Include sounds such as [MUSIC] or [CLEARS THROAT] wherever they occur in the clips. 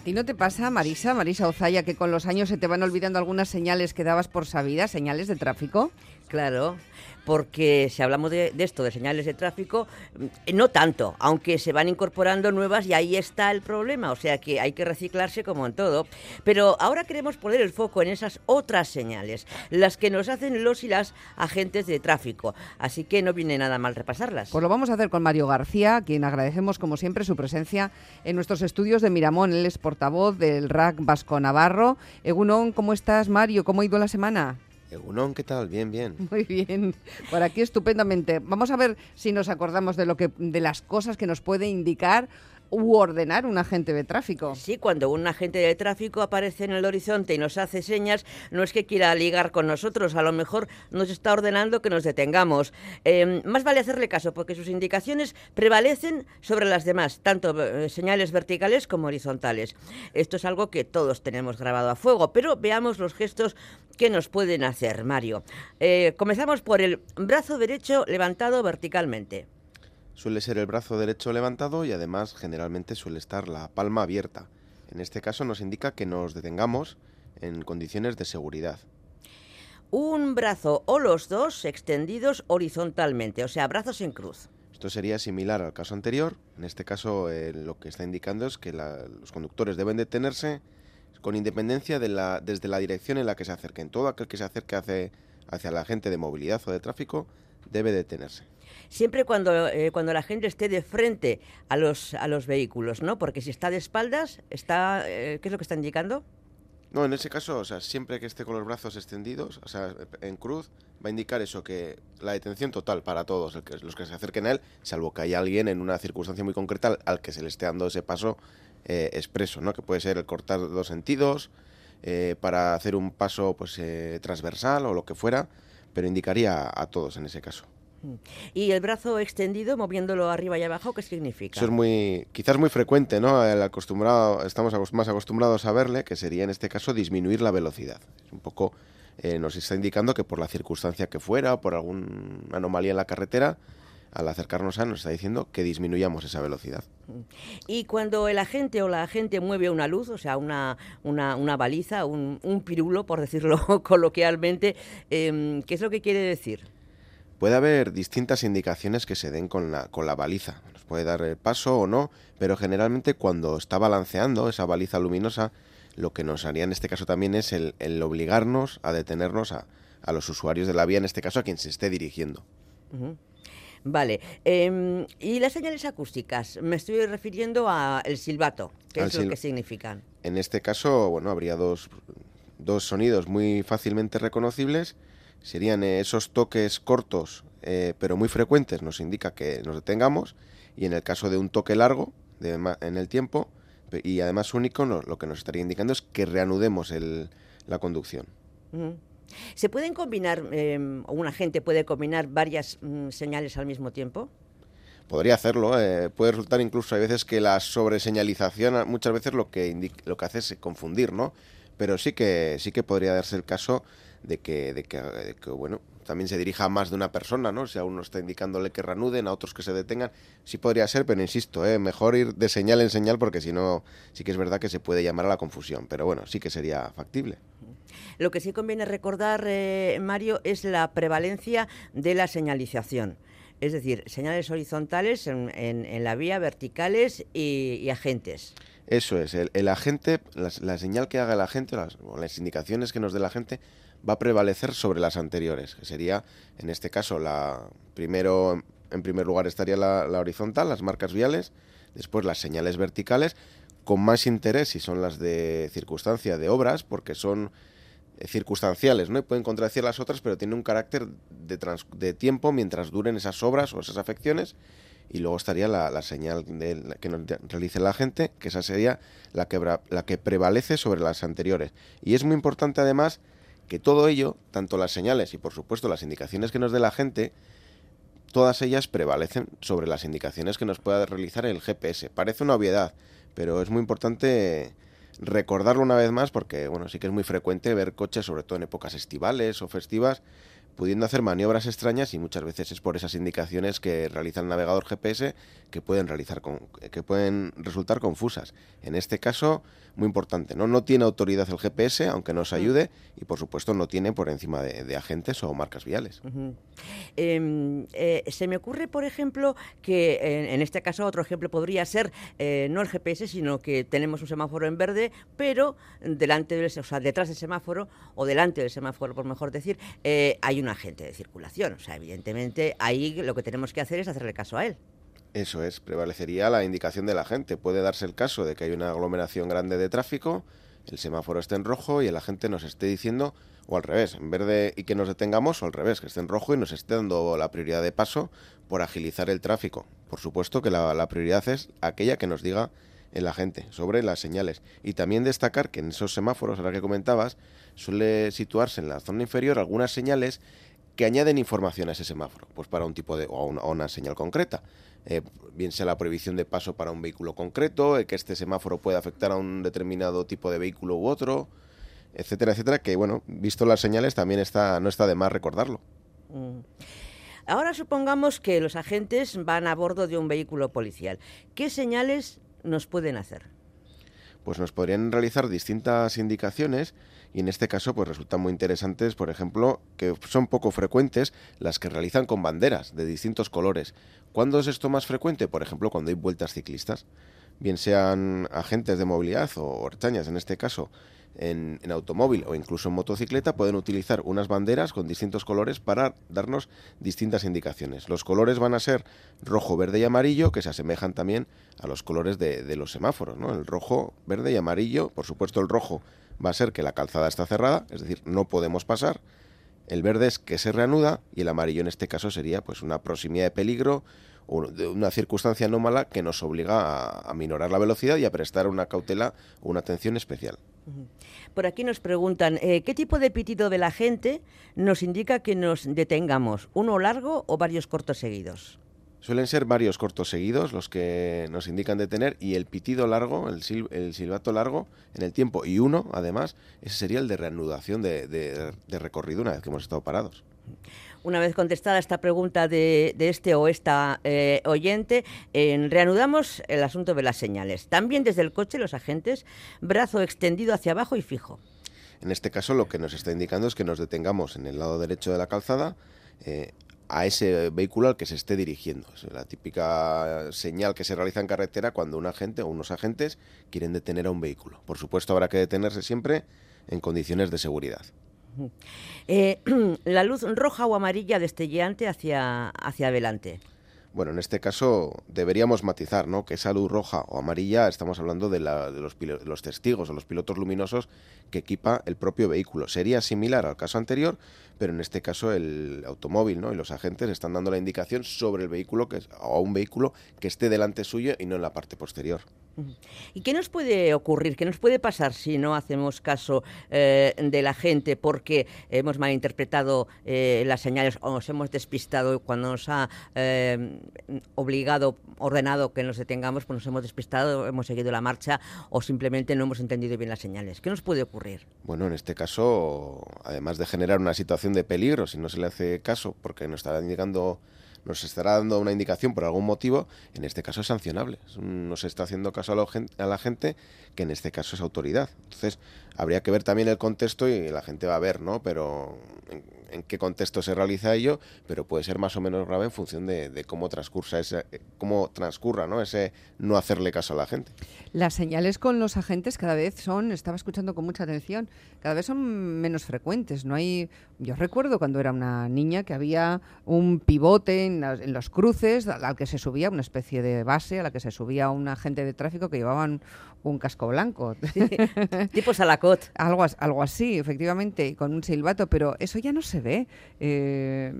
¿A ti no te pasa, Marisa, Marisa Ozaya, que con los años se te van olvidando algunas señales que dabas por sabidas, señales de tráfico? Claro, porque si hablamos de, esto, de señales de tráfico, mm, no tanto, aunque se van incorporando nuevas y ahí está el problema, o sea que hay que reciclarse como en todo. Pero ahora queremos poner el foco en esas otras señales, las que nos hacen los y las agentes de tráfico, así que no viene nada mal repasarlas. Pues lo vamos a hacer con Mario García, a quien agradecemos como siempre su presencia en nuestros estudios de Miramón. Él es portavoz del RAC Vasco Navarro. Egunon, ¿cómo estás, Mario? ¿Cómo ha ido la semana? Egunon, ¿qué tal? Bien, bien. [LAUGHS] Muy bien. Por aquí estupendamente. Vamos a ver si nos acordamos de lo que de las cosas que nos puede indicar u ordenar un agente de tráfico. Sí, cuando un agente de tráfico aparece en el horizonte y nos hace señas, no es que quiera ligar con nosotros, a lo mejor nos está ordenando que nos detengamos. Em, más vale hacerle caso porque sus indicaciones prevalecen sobre las demás, tanto eh, señales verticales como horizontales. Esto es algo que todos tenemos grabado a fuego, pero veamos los gestos que nos pueden hacer, Mario. Eh, comenzamos por el brazo derecho levantado verticalmente. Suele ser el brazo derecho levantado y además generalmente suele estar la palma abierta. En este caso nos indica que nos detengamos en condiciones de seguridad. Un brazo o los dos extendidos horizontalmente, o sea, brazos en cruz. Esto sería similar al caso anterior. En este caso eh, lo que está indicando es que los conductores deben detenerse con independencia de la, desde la dirección en la que se acerquen. Todo aquel que se acerque hacia, hacia la gente de movilidad o de tráfico debe detenerse siempre cuando, eh, cuando la gente esté de frente a los, a los vehículos, ¿no? Porque si está de espaldas, está, eh, ¿qué es lo que está indicando? No, en ese caso, o sea, siempre que esté con los brazos extendidos, o sea, en cruz, va a indicar eso, que la detención total para todos, los que se acerquen a él, salvo que haya alguien en una circunstancia muy concreta al que se le esté dando ese paso eh, expreso, ¿no? Que puede ser el cortar dos sentidos, para hacer un paso pues transversal o lo que fuera, pero indicaría a todos en ese caso. ¿Y el brazo extendido, moviéndolo arriba y abajo, qué significa? Eso es muy, quizás muy frecuente, ¿no? El acostumbrado, estamos más acostumbrados a verle, que sería en este caso disminuir la velocidad. Un poco, eh, nos está indicando que por la circunstancia que fuera, o por alguna anomalía en la carretera, al acercarnos a nos está diciendo que disminuyamos esa velocidad. Y cuando el agente o la agente mueve una luz, o sea, una, una, baliza, un, un, pirulo, por decirlo [LAUGHS] coloquialmente, em, ¿qué es lo que quiere decir? Puede haber distintas indicaciones que se den con la, con la baliza. Nos puede dar el paso o no, pero generalmente cuando está balanceando esa baliza luminosa, lo que nos haría en este caso también es el, obligarnos a detenernos a, los usuarios de la vía, en este caso a quien se esté dirigiendo. Vale. Em, ¿Y las señales acústicas? Me estoy refiriendo al silbato. ¿Qué es lo que significan? En este caso, bueno, habría dos, dos sonidos muy fácilmente reconocibles serían esos toques cortos eh, pero muy frecuentes, nos indica que nos detengamos y en el caso de un toque largo en el tiempo y además único, lo que nos estaría indicando es que reanudemos la conducción. ¿Se pueden combinar, eh, un agente puede combinar varias mm, señales al mismo tiempo? Podría hacerlo, eh, puede resultar incluso, hay veces que la sobreseñalización muchas veces lo que, lo que hace es confundir, ¿no? Pero sí que, sí que podría darse el caso de que, de que, bueno, también se dirija a más de una persona, ¿no? Si a uno está indicándole que reanuden, a otros que se detengan, sí podría ser, pero insisto, ¿eh? mejor ir de señal en señal porque si no, sí que es verdad que se puede llamar a la confusión, pero bueno, sí que sería factible. Lo que sí conviene recordar, eh, Mario, es la prevalencia de la señalización. Es decir, señales horizontales en, la vía, verticales y, agentes. Eso es, el, agente, la, señal que haga el agente, las, o las indicaciones que nos dé la gente, va a prevalecer sobre las anteriores, que sería, en este caso, la primero, en primer lugar estaría la, horizontal, las marcas viales, después las señales verticales, con más interés si son las de circunstancia de obras, porque son eh, circunstanciales, ¿no? Y pueden contradecir las otras, pero tienen un carácter de, de tiempo mientras duren esas obras o esas afecciones. Y luego estaría la, señal de, que nos realice la gente, que esa sería la que, la que prevalece sobre las anteriores. Y es muy importante además que todo ello, tanto las señales y por supuesto las indicaciones que nos dé la gente, todas ellas prevalecen sobre las indicaciones que nos pueda realizar el GPS. Parece una obviedad, pero es muy importante recordarlo una vez más porque bueno, sí que es muy frecuente ver coches, sobre todo en épocas estivales o festivas, pudiendo hacer maniobras extrañas y muchas veces es por esas indicaciones que realiza el navegador GPS que pueden realizar con, que pueden resultar confusas. En este caso, muy importante, ¿no? No tiene autoridad el GPS, aunque nos ayude, y por supuesto no tiene por encima de, agentes o marcas viales. Em, eh, se me ocurre, por ejemplo, que en, este caso otro ejemplo podría ser eh, no el GPS, sino que tenemos un semáforo en verde, pero delante del, o sea, detrás del semáforo o delante del semáforo, por mejor decir, eh, hay un agente de circulación. O sea, evidentemente ahí lo que tenemos que hacer es hacerle caso a él. Eso es, prevalecería la indicación de la gente. Puede darse el caso de que hay una aglomeración grande de tráfico, el semáforo esté en rojo y el agente nos esté diciendo, o al revés, en verde y que nos detengamos, o al revés, que esté en rojo y nos esté dando la prioridad de paso por agilizar el tráfico. Por supuesto que la, la prioridad es aquella que nos diga el agente sobre las señales. Y también destacar que en esos semáforos, ahora que comentabas, suele situarse en la zona inferior algunas señales que añaden información a ese semáforo, pues para un tipo de o una, señal concreta. Eh, bien sea la prohibición de paso para un vehículo concreto, eh, que este semáforo pueda afectar a un determinado tipo de vehículo u otro, etcétera, etcétera, que bueno, visto las señales también está, no está de más recordarlo. Mm. Ahora supongamos que los agentes van a bordo de un vehículo policial. ¿Qué señales nos pueden hacer? Pues nos podrían realizar distintas indicaciones y en este caso pues resultan muy interesantes, por ejemplo, que son poco frecuentes las que realizan con banderas de distintos colores. ¿Cuándo es esto más frecuente? Por ejemplo, cuando hay vueltas ciclistas, bien sean agentes de movilidad o horchañas en este caso, en, automóvil o incluso en motocicleta pueden utilizar unas banderas con distintos colores para darnos distintas indicaciones. Los colores van a ser rojo, verde y amarillo, que se asemejan también a los colores de, de los semáforos, ¿no? El rojo, verde y amarillo, por supuesto el rojo va a ser que la calzada está cerrada, es decir, no podemos pasar. El verde es que se reanuda y el amarillo en este caso sería pues una proximidad de peligro una circunstancia anómala que nos obliga a, minorar la velocidad y a prestar una cautela o una atención especial. Por aquí nos preguntan, eh, ¿qué tipo de pitido de la gente nos indica que nos detengamos? ¿Uno largo o varios cortos seguidos? Suelen ser varios cortos seguidos los que nos indican detener y el pitido largo, el, silbato largo en el tiempo y uno, además, ese sería el de reanudación de, recorrido una vez que hemos estado parados. Una vez contestada esta pregunta de, este o esta eh, oyente, reanudamos el asunto de las señales. También desde el coche los agentes, brazo extendido hacia abajo y fijo. En este caso lo que nos está indicando es que nos detengamos en el lado derecho de la calzada, eh, a ese vehículo al que se esté dirigiendo. Es la típica señal que se realiza en carretera cuando un agente o unos agentes quieren detener a un vehículo. Por supuesto, habrá que detenerse siempre en condiciones de seguridad. Eh, [CLEARS THROAT] la luz roja o amarilla destelleante hacia, hacia adelante. Bueno, en este caso deberíamos matizar, ¿no? Que esa luz roja o amarilla, estamos hablando de, los, testigos o los pilotos luminosos que equipa el propio vehículo. Sería similar al caso anterior, pero en este caso el automóvil, ¿no? Y los agentes están dando la indicación sobre el vehículo que o un vehículo que esté delante suyo y no en la parte posterior. ¿Y qué nos puede ocurrir? ¿Qué nos puede pasar si no hacemos caso eh, de la gente porque hemos malinterpretado eh, las señales o nos hemos despistado cuando nos ha eh, obligado, ordenado que nos detengamos, pues nos hemos despistado, hemos seguido la marcha o simplemente no hemos entendido bien las señales? ¿Qué nos puede ocurrir? Bueno, en este caso, además de generar una situación de peligro, si no se le hace caso porque nos está indicando nos estará dando una indicación por algún motivo, en este caso es sancionable. Nos está haciendo caso a, la gente, que en este caso es autoridad. Entonces, habría que ver también el contexto y la gente va a ver, ¿no? Pero en, qué contexto se realiza ello, pero puede ser más o menos grave en función de, cómo transcurra ese, cómo transcurra, ¿no? Ese no hacerle caso a la gente. Las señales con los agentes cada vez son, estaba escuchando con mucha atención, cada vez son menos frecuentes. No hay, yo recuerdo cuando era una niña que había un pivote en, los cruces al que se subía una especie de base, a la que se subía un agente de tráfico que llevaban un casco blanco. [LAUGHS] tipo salacot. Algo, algo así, efectivamente, con un silbato, pero eso ya no se ve. Eh,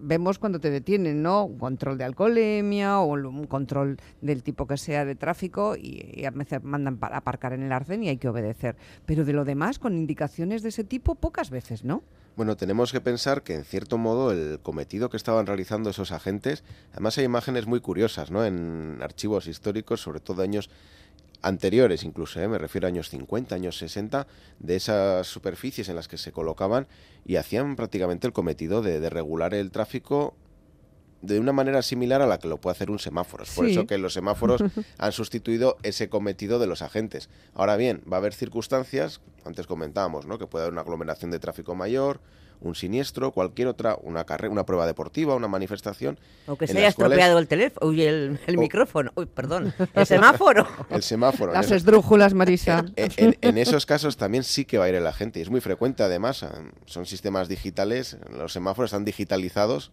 vemos cuando te detienen, ¿no? Un control de alcoholemia o un control del tipo que sea de tráfico y, a veces mandan para aparcar en el arcén y hay que obedecer. Pero de lo demás, con indicaciones de ese tipo, pocas veces, ¿no? Bueno, tenemos que pensar que en cierto modo el cometido que estaban realizando esos agentes, además hay imágenes muy curiosas, ¿no? En archivos históricos, sobre todo años anteriores incluso, ¿eh? me refiero a años 50, años 60, de esas superficies en las que se colocaban y hacían prácticamente el cometido de, de regular el tráfico de una manera similar a la que lo puede hacer un semáforo. Es por Sí. eso que los semáforos [LAUGHS] han sustituido ese cometido de los agentes. Ahora bien, va a haber circunstancias, antes comentábamos, ¿no? que puede haber una aglomeración de tráfico mayor, un siniestro, cualquier otra, una carrera, una prueba deportiva, una manifestación. O que se haya cuales estropeado el teléfono, uy, el, el O- micrófono, uy, perdón, el semáforo. [LAUGHS] El semáforo. Las esdrújulas, Marisa. [LAUGHS] En, en- en esos casos también sí que va a ir la gente. y Es muy frecuente, además. Son sistemas digitales, los semáforos están digitalizados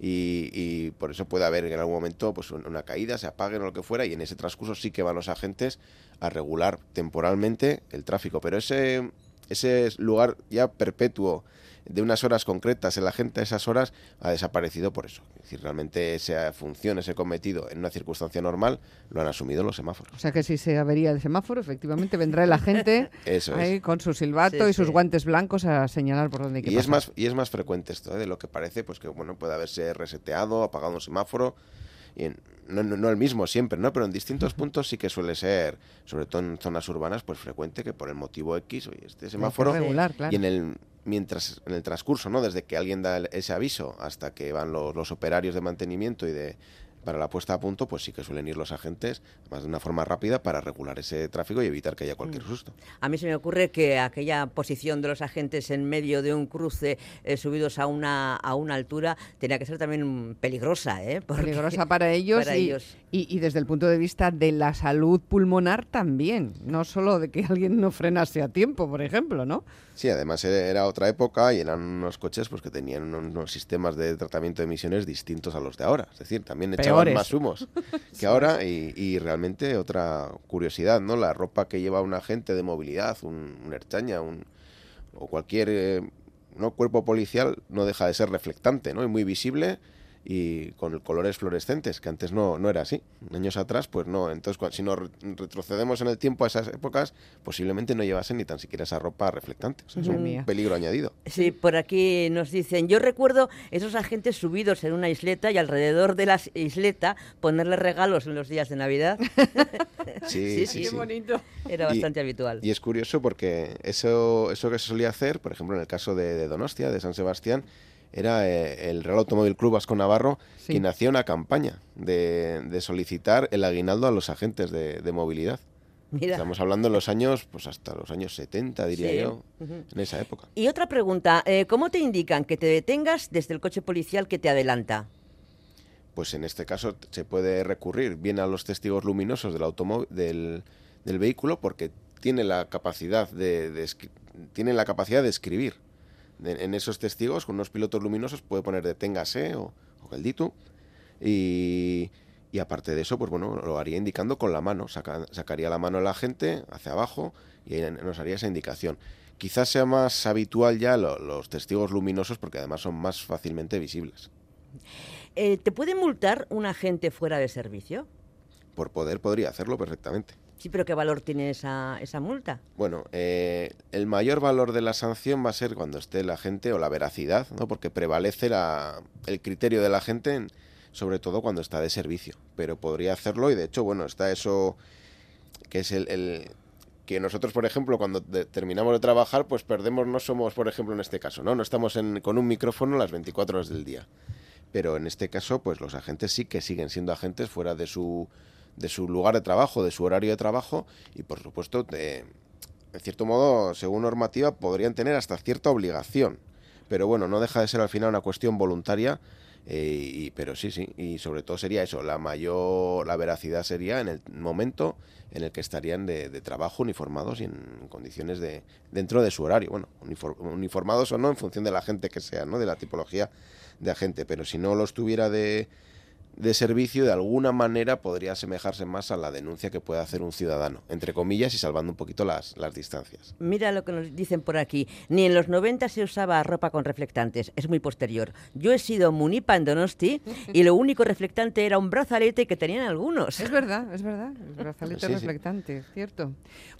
y, y por eso puede haber en algún momento pues un- una caída, se apaguen o lo que fuera, y en ese transcurso sí que van los agentes a regular temporalmente el tráfico. Pero ese, ese lugar ya perpetuo de unas horas concretas, el agente a esas horas ha desaparecido por eso. Es decir, realmente esa función, ese cometido en una circunstancia normal, lo han asumido los semáforos. O sea que si se avería el semáforo, efectivamente vendrá el agente [LAUGHS] Eso es. ahí con su silbato Sí, y sus sí. guantes blancos a señalar por dónde hay que Y es, más, y es más frecuente esto, ¿eh? de lo que parece, pues que bueno, puede haberse reseteado, apagado un semáforo. Y en- no, no, no el mismo siempre, ¿no? Pero en distintos puntos sí que suele ser, sobre todo en zonas urbanas, pues frecuente que por el motivo X, oye, este semáforo. regular, claro. Y en el mientras en el transcurso, ¿no? Desde que alguien da ese aviso hasta que van los, los operarios de mantenimiento y de para la puesta a punto, pues sí que suelen ir los agentes más de una forma rápida para regular ese tráfico y evitar que haya cualquier Mm. susto. A mí se me ocurre que aquella posición de los agentes en medio de un cruce eh, subidos a una, a una altura tenía que ser también peligrosa, ¿eh? [LAUGHS] Porque- peligrosa para ellos, para y, ellos. y- y desde el punto de vista de la salud pulmonar también, no solo de que alguien no frenase a tiempo, por ejemplo, ¿no? Sí, además era era otra época y eran unos coches pues que tenían unos, sistemas de tratamiento de emisiones distintos a los de ahora. Es decir, también echaban más humos [LAUGHS] que ahora y, y realmente otra curiosidad, ¿no? La ropa que lleva un agente de movilidad, un, un erchaña, un, o cualquier eh, no cuerpo policial no deja de ser reflectante, ¿no? Y muy visible y con colores fluorescentes, que antes no, no era así. Años atrás, pues no. Entonces, si nos re- retrocedemos en el tiempo a esas épocas, posiblemente no llevasen ni tan siquiera esa ropa reflectante. O sea, es un mía. peligro añadido. Sí, por aquí nos dicen, yo recuerdo esos agentes subidos en una isleta y alrededor de la isleta ponerle regalos en los días de Navidad. [LAUGHS] Sí, sí, sí, sí. bonito. Era Y- bastante habitual. Y es curioso porque eso, eso que se solía hacer, por ejemplo, en el caso de, de Donostia, de San Sebastián, era eh, el Real Automóvil Club Vasco Navarro Sí. quien hacía una campaña de, de solicitar el aguinaldo a los agentes de, de movilidad. Mira. Estamos hablando de los años, pues hasta los años 70, diría Sí. yo, en esa época. Y otra pregunta, eh, ¿cómo te indican que te detengas desde el coche policial que te adelanta? Pues en este caso se puede recurrir bien a los testigos luminosos del automóvil del, del vehículo porque tiene la capacidad de, de la capacidad de escribir. En esos testigos, con unos pilotos luminosos, puede poner deténgase o, o. Y, y aparte de eso, pues bueno, lo haría indicando con la mano. Saca- sacaría la mano la gente hacia abajo y ahí nos haría esa indicación. Quizás sea más habitual ya lo- los testigos luminosos porque además son más fácilmente visibles. Eh, ¿Te puede multar un agente fuera de servicio? Por poder podría hacerlo perfectamente. Sí, pero ¿qué valor tiene esa, esa multa? Bueno, eh, el mayor valor de la sanción va a ser cuando esté la gente o la veracidad, ¿no? Porque prevalece la- el criterio de la gente, en- sobre todo cuando está de servicio. Pero podría hacerlo y de hecho, bueno, está eso que es el, que nosotros, por ejemplo, cuando de- terminamos de trabajar, pues perdemos, no somos, por ejemplo, en este caso, ¿no? No estamos con un micrófono las 24 horas del día. Pero en este caso, pues los agentes sí que siguen siendo agentes fuera de su, de su lugar de trabajo, de su horario de trabajo y, por supuesto, de- en cierto modo, según normativa, podrían tener hasta cierta obligación. Pero bueno, no deja de ser al final una cuestión voluntaria. eh, y, pero sí, sí, y sobre todo sería eso, la mayor, la veracidad sería en el momento en el que estarían de, trabajo uniformados y en condiciones de dentro de su horario, bueno, unifor- uniformados o no en función de la gente que sea, ¿no? De la tipología de agente, pero si no los tuviera de, de servicio, de alguna manera podría asemejarse más a la denuncia que puede hacer un ciudadano, entre comillas y salvando un poquito las, las distancias. Mira lo que nos dicen por aquí. Ni en los 90 se usaba ropa con reflectantes. Es muy posterior. Yo he sido munipa en Donosti y lo único reflectante era un brazalete que tenían algunos. Es verdad, es verdad. El [LAUGHS] brazalete Sí, sí. reflectante, cierto.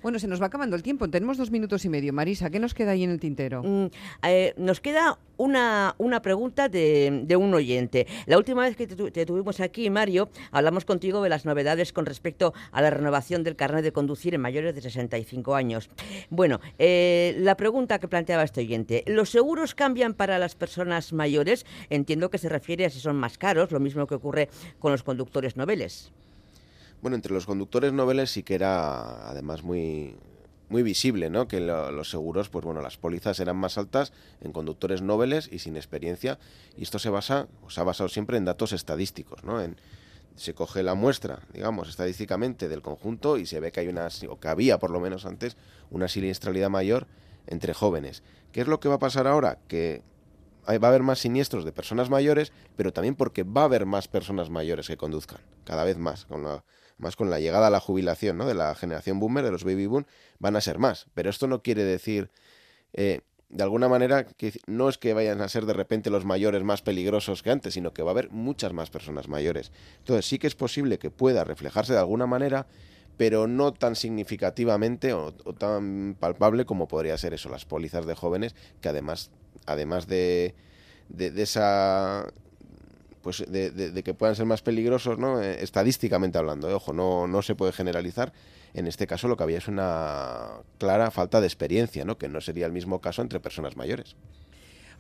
Bueno, se nos va acabando el tiempo. Tenemos dos minutos y medio. Marisa, ¿qué nos queda ahí en el tintero? Mm, eh, nos queda una, una pregunta de, de un oyente. La última vez que te, te tuvimos aquí, Mario, hablamos contigo de las novedades con respecto a la renovación del carnet de conducir en mayores de 65 años. Bueno, eh, la pregunta que planteaba este oyente, ¿los seguros cambian para las personas mayores? Entiendo que se refiere a si son más caros, lo mismo que ocurre con los conductores noveles. Bueno, entre los conductores noveles sí que era además muy, muy visible, ¿no? Que los seguros, pues bueno, las pólizas eran más altas en conductores noveles y sin experiencia. Y esto se basa, o se ha basado siempre en datos estadísticos, ¿no? En, se coge la muestra, digamos, estadísticamente del conjunto y se ve que hay una, o que había por lo menos antes, una siniestralidad mayor entre jóvenes. ¿Qué es lo que va a pasar ahora? Que va a haber más siniestros de personas mayores, pero también porque va a haber más personas mayores que conduzcan, cada vez más, con la más con la llegada a la jubilación ¿no? de la generación boomer, de los baby boom, van a ser más. Pero esto no quiere decir, eh, de alguna manera, que no es que vayan a ser de repente los mayores más peligrosos que antes, sino que va a haber muchas más personas mayores. Entonces sí que es posible que pueda reflejarse de alguna manera, pero no tan significativamente o, tan palpable como podría ser eso, las pólizas de jóvenes, que además, además de, de esa pues de, que puedan ser más peligrosos, ¿no? Eh, estadísticamente hablando, eh, ojo, no, no se puede generalizar. En este caso lo que había es una clara falta de experiencia, ¿no? Que no sería el mismo caso entre personas mayores.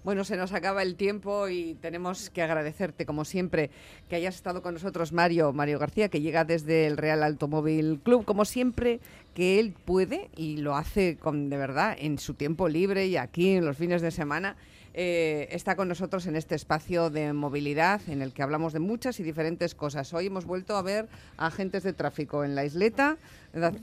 Bueno, se nos acaba el tiempo y tenemos que agradecerte, como siempre, que hayas estado con nosotros, Mario, Mario García, que llega desde el Real Automóvil Club, como siempre, que él puede y lo hace con de verdad en su tiempo libre y aquí en los fines de semana eh, está con nosotros en este espacio de movilidad en el que hablamos de muchas y diferentes cosas. Hoy hemos vuelto a ver agentes de tráfico en la isleta.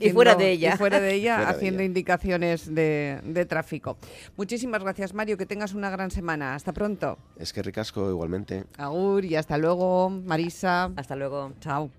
y fuera de ella. fuera de [LAUGHS] ella, haciendo indicaciones de, tráfico. Muchísimas gracias, Mario. Que tengas una gran semana. Hasta pronto. Es que ricasco igualmente. Agur y hasta luego, Marisa. Hasta luego. Chao.